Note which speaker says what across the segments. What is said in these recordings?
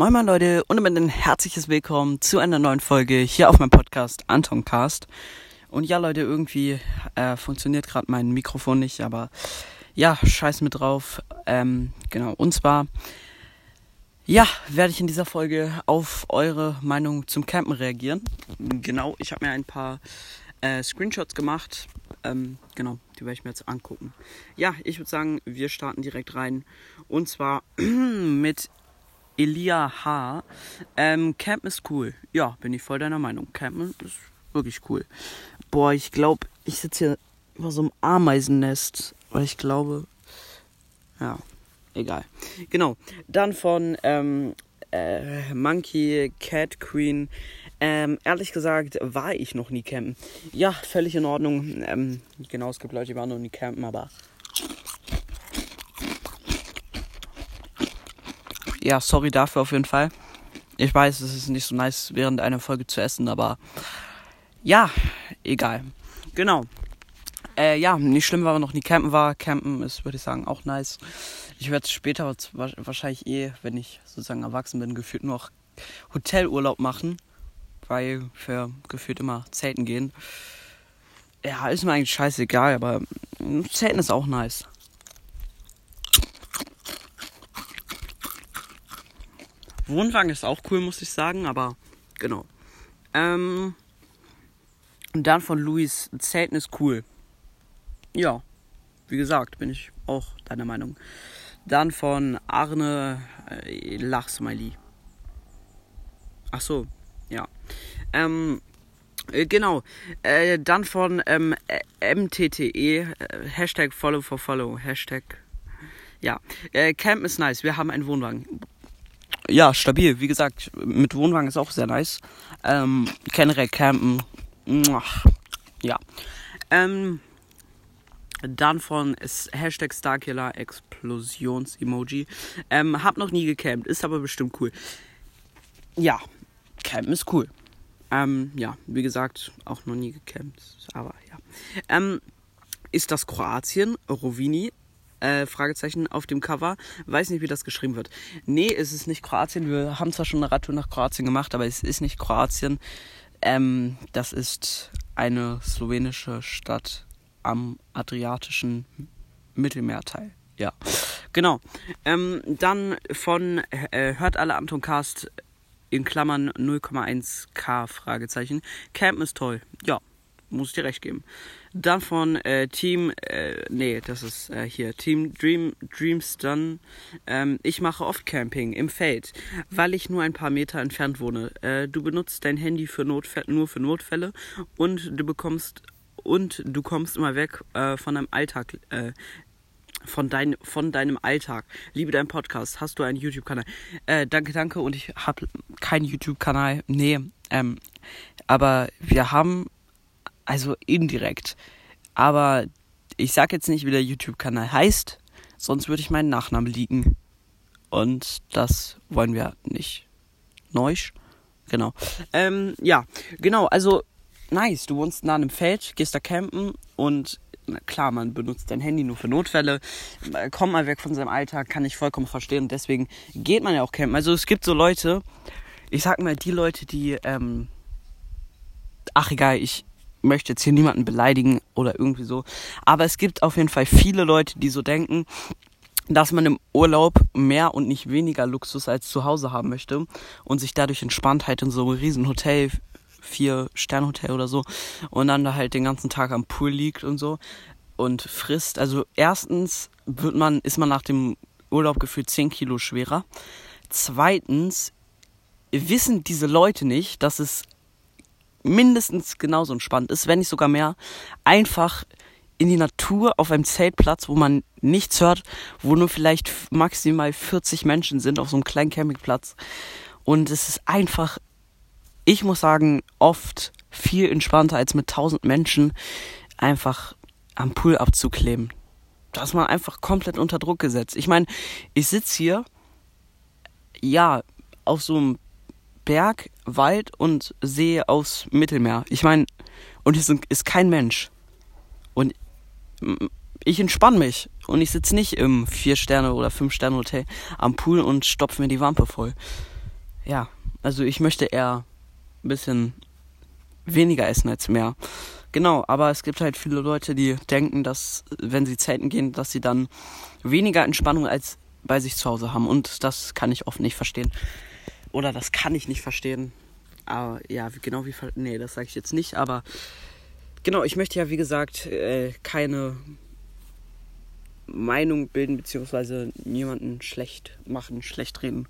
Speaker 1: Moin moin Leute und damit ein herzliches Willkommen zu einer neuen Folge hier auf meinem Podcast Antoncast. Und ja Leute, irgendwie äh, funktioniert gerade mein Mikrofon nicht, aber ja, scheiß mit drauf. Ähm, genau, und zwar, ja, werde ich in dieser Folge auf eure Meinung zum Campen reagieren. Genau, ich habe mir ein paar äh, Screenshots gemacht. Ähm, genau, die werde ich mir jetzt angucken. Ja, ich würde sagen, wir starten direkt rein. Und zwar mit Elia H. Ähm, Campen ist cool. Ja, bin ich voll deiner Meinung. Campen ist wirklich cool. Boah, ich glaube, ich sitze hier über so einem Ameisennest. Weil ich glaube, ja, egal. Genau. Dann von ähm, äh, Monkey Cat Queen. Ähm, ehrlich gesagt war ich noch nie campen. Ja, völlig in Ordnung. Ähm, genau, es gibt Leute, die waren noch nie campen, aber ja, sorry dafür auf jeden Fall. Ich weiß, es ist nicht so nice, während einer Folge zu essen, aber ja, egal. Genau. Äh, ja, nicht schlimm, weil man noch nie campen war. Campen ist, würde ich sagen, auch nice. Ich werde später wahrscheinlich eh, wenn ich sozusagen erwachsen bin, gefühlt noch Hotelurlaub machen, weil für gefühlt immer Zelten gehen. Ja, ist mir eigentlich scheißegal, aber Zelten ist auch nice. Wohnwagen ist auch cool, muss ich sagen, aber genau. Ähm, und dann von Luis, Zelten ist cool. Ja, wie gesagt, bin ich auch deiner Meinung. Dann von Arne äh, Lachsmiley. Ach so, ja. Ähm, äh, genau. Äh, dann von ähm, MTTE, äh, Hashtag Follow for Follow, Hashtag. Ja, äh, Camp ist nice. Wir haben einen Wohnwagen ja, stabil. Wie gesagt, mit Wohnwagen ist auch sehr nice. Ähm, generell campen. Ja. Ähm, dann von Hashtag Starkiller Explosions-Emoji. Ähm, hab noch nie gecampt, ist aber bestimmt cool. Ja, campen ist cool. Ähm, ja, wie gesagt, auch noch nie gecampt, aber ja. Ähm, ist das Kroatien? Rovini äh, Fragezeichen auf dem Cover. Weiß nicht, wie das geschrieben wird. Nee, es ist nicht Kroatien. Wir haben zwar schon eine Radtour nach Kroatien gemacht, aber es ist nicht Kroatien. Ähm, das ist eine slowenische Stadt am adriatischen Mittelmeerteil. Ja, genau. Ähm, dann von äh, Hört alle Anton Cast in Klammern 0,1k Fragezeichen. Camp ist toll. Ja, muss ich dir recht geben. Dann von äh, Team, äh, nee, das ist äh, hier, Team Dream, Dreams Done. Ähm, ich mache oft Camping im Feld, weil ich nur ein paar Meter entfernt wohne. Äh, du benutzt dein Handy für nur für Notfälle und du bekommst und du kommst immer weg äh, von deinem Alltag. Äh, von, dein, von deinem Alltag. Liebe deinen Podcast. Hast du einen YouTube-Kanal? Äh, danke, danke. Und ich habe keinen YouTube-Kanal. Nee. Ähm, aber wir haben also indirekt. Aber ich sag jetzt nicht, wie der YouTube-Kanal heißt, sonst würde ich meinen Nachnamen liegen. Und das wollen wir nicht. Neusch? Genau. Ähm, ja, genau, also nice. Du wohnst nah einem Feld, gehst da campen und klar, man benutzt dein Handy nur für Notfälle. Kommt mal weg von seinem Alltag, kann ich vollkommen verstehen. Und deswegen geht man ja auch campen. Also es gibt so Leute, ich sag mal, die Leute, die, ähm, ach egal, ich, möchte jetzt hier niemanden beleidigen oder irgendwie so. Aber es gibt auf jeden Fall viele Leute, die so denken, dass man im Urlaub mehr und nicht weniger Luxus als zu Hause haben möchte und sich dadurch Entspanntheit in so einem riesen Hotel, vier Sternhotel oder so und dann da halt den ganzen Tag am Pool liegt und so und frisst. Also erstens wird man, ist man nach dem Urlaub gefühlt 10 Kilo schwerer. Zweitens wissen diese Leute nicht, dass es mindestens genauso entspannt ist, wenn nicht sogar mehr, einfach in die Natur auf einem Zeltplatz, wo man nichts hört, wo nur vielleicht maximal 40 Menschen sind auf so einem kleinen Campingplatz. Und es ist einfach, ich muss sagen, oft viel entspannter als mit 1000 Menschen einfach am Pool abzukleben. Da ist man einfach komplett unter Druck gesetzt. Ich meine, ich sitze hier, ja, auf so einem Berg, Wald und See aufs Mittelmeer. Ich meine, und hier ist kein Mensch. Und ich entspanne mich. Und ich sitze nicht im Vier-Sterne- oder Fünf-Sterne-Hotel am Pool und stopfe mir die Wampe voll. ja, also ich möchte eher ein bisschen weniger essen als mehr. Genau, aber es gibt halt viele Leute, die denken, dass wenn sie zelten gehen, dass sie dann weniger Entspannung als bei sich zu Hause haben. Und das kann ich oft nicht verstehen. Oder das kann ich nicht verstehen. Aber ja, genau wie. Nee, das sage ich jetzt nicht. Aber genau, ich möchte ja, wie gesagt, äh, keine Meinung bilden, beziehungsweise niemanden schlecht machen, schlecht reden.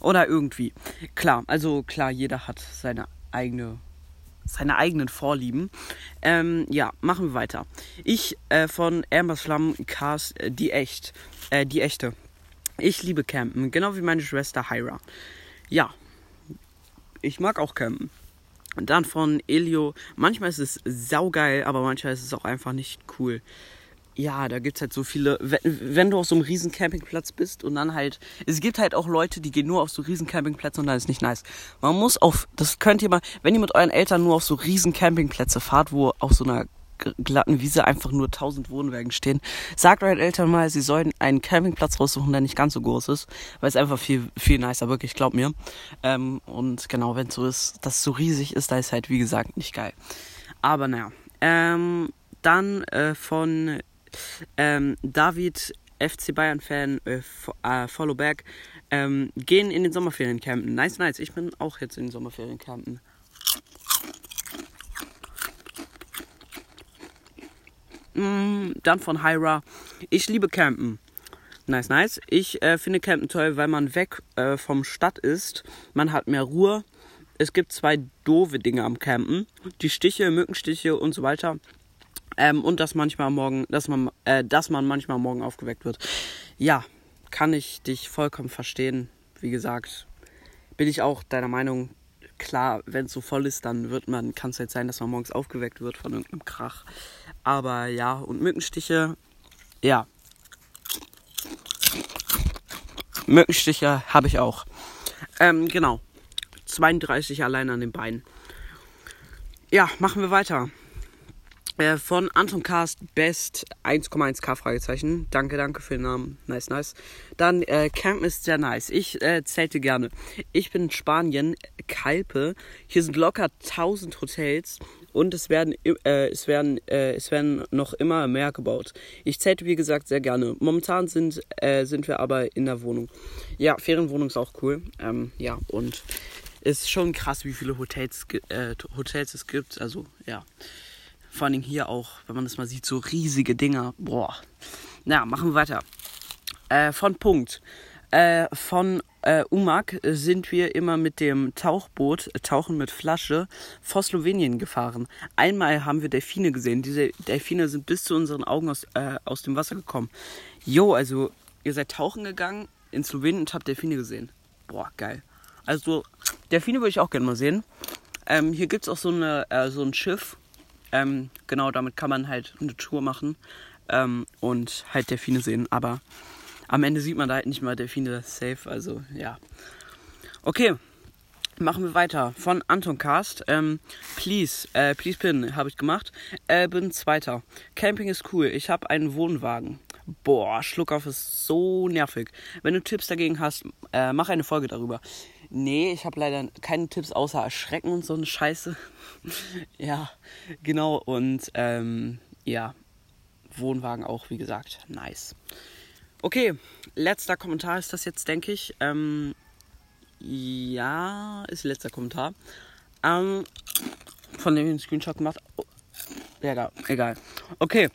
Speaker 1: Oder irgendwie. Klar, also klar, jeder hat seine eigene seine eigenen Vorlieben. Ähm, ja, machen wir weiter. Ich äh, von Amber's Flam Cast, äh, die echt, äh, die echte. Ich liebe Campen, genau wie meine Schwester Hyra. Ja, ich mag auch Campen. Und dann von Elio, manchmal ist es saugeil, aber manchmal ist es auch einfach nicht cool ja, da gibt es halt so viele, wenn, wenn, du auf so einem riesen Campingplatz bist und dann halt, es gibt halt auch Leute, die gehen nur auf so riesen Campingplätze und dann ist nicht nice. Man muss auf, das könnt ihr mal, wenn ihr mit euren Eltern nur auf so riesen Campingplätze fahrt, wo auf so einer glatten Wiese einfach nur tausend Wohnwagen stehen, sagt euren Eltern mal, sie sollen einen Campingplatz raussuchen, der nicht ganz so groß ist, weil es einfach viel, viel nicer, wirklich, glaub mir. Ähm, und genau, wenn es so ist, dass es so riesig ist, da ist halt, wie gesagt, nicht geil. Aber naja. Ähm, dann äh, von ähm, David, FC Bayern-Fan, äh, äh, Follow Back, ähm, gehen in den Sommerferien campen. Nice, nice. Ich bin auch jetzt in den Sommerferien campen. Dann von Hyra. Ich liebe Campen. Nice, nice. Ich äh, finde Campen toll, weil man weg äh, vom Stadt ist. Man hat mehr Ruhe. Es gibt zwei doofe Dinge am Campen. Die Stiche, Mückenstiche und so weiter. Ähm, und dass manchmal morgen, dass man, äh, dass man manchmal morgen aufgeweckt wird. Ja, kann ich dich vollkommen verstehen. Wie gesagt, bin ich auch deiner Meinung. Klar, wenn es so voll ist, dann wird man, kann es halt sein, dass man morgens aufgeweckt wird von irgendeinem Krach. Aber ja, und Mückenstiche, ja. Mückenstiche habe ich auch. Ähm, genau. 32 allein an den Beinen. Ja, machen wir weiter. Äh, von Anton Cast Best 1,1k Fragezeichen. Danke, danke für den Namen. Nice, nice. Dann äh, Camp ist sehr nice. Ich äh, zählte gerne. Ich bin in Spanien, Kalpe. Hier sind locker 1000 Hotels und es werden, äh, es werden, äh, es werden noch immer mehr gebaut. Ich zählte wie gesagt sehr gerne. Momentan sind, sind wir aber in der Wohnung. Ja, Ferienwohnung ist auch cool. Ähm, ja, und ist schon krass, wie viele Hotels, Hotels es gibt. Also, ja. Vor allem hier auch, wenn man das mal sieht, so riesige Dinger. Boah. Na, machen wir weiter. Äh, von Punkt. Äh, von äh, Umag sind wir immer mit dem Tauchboot, äh, Tauchen mit Flasche, vor Slowenien gefahren. Einmal haben wir Delfine gesehen. Diese Delfine sind bis zu unseren Augen aus, äh, aus dem Wasser gekommen. Jo, also ihr seid tauchen gegangen in Slowenien und habt Delfine gesehen. Boah, geil. Also Delfine würde ich auch gerne mal sehen. Ähm, hier gibt es auch so, eine, äh, so ein Schiff, ähm, genau, damit kann man halt eine Tour machen ähm, und halt Delfine sehen. Aber am Ende sieht man da halt nicht mal Delfine safe. Also ja. Okay, machen wir weiter. Von Anton Cast. Ähm, please, äh, please pin, habe ich gemacht. Äh, bin Zweiter. Camping ist cool. Ich habe einen Wohnwagen. Boah, Schluckauf ist so nervig. Wenn du Tipps dagegen hast, äh, mach eine Folge darüber. Nee, ich habe leider keine Tipps außer Erschrecken und so eine Scheiße. ja, genau. Und ähm, ja, Wohnwagen auch, wie gesagt, nice. Okay, letzter Kommentar ist das jetzt, denke ich. Ähm, ja, ist letzter Kommentar. Ähm, von dem ich einen Screenshot gemacht. Oh, egal, egal. Okay,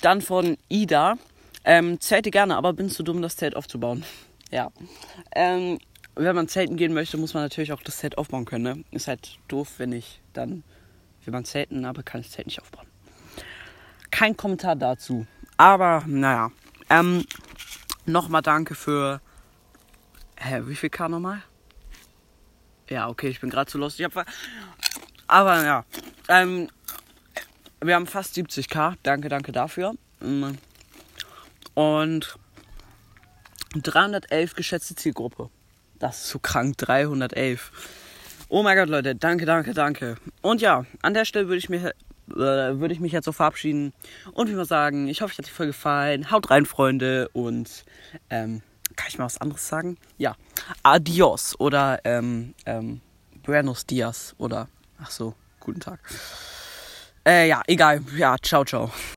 Speaker 1: dann von Ida. Ähm, zelte gerne, aber bin zu dumm, das Zelt aufzubauen. ja. Ähm, wenn man zelten gehen möchte, muss man natürlich auch das Zelt aufbauen können. Ne? Ist halt doof, wenn ich dann, will man zelten, aber kann das Zelt nicht aufbauen. Kein Kommentar dazu. Aber naja. Ähm, nochmal danke für. Hä, wie viel K nochmal? Ja, okay, ich bin gerade zu lustig. Aber ja. Ähm, wir haben fast 70k. Danke, danke dafür. Und 311 geschätzte Zielgruppe. Das ist so krank, 311. Oh mein Gott, Leute, danke, danke, danke. Und ja, an der Stelle würde ich, mich, äh, würde ich mich jetzt so verabschieden und wie mal sagen, ich hoffe, euch hat die Folge gefallen. Haut rein, Freunde, und ähm, kann ich mal was anderes sagen? Ja. Adios oder ähm, ähm, Buenos Dias oder ach so, guten Tag. Äh, ja, egal. Ja, ciao, ciao.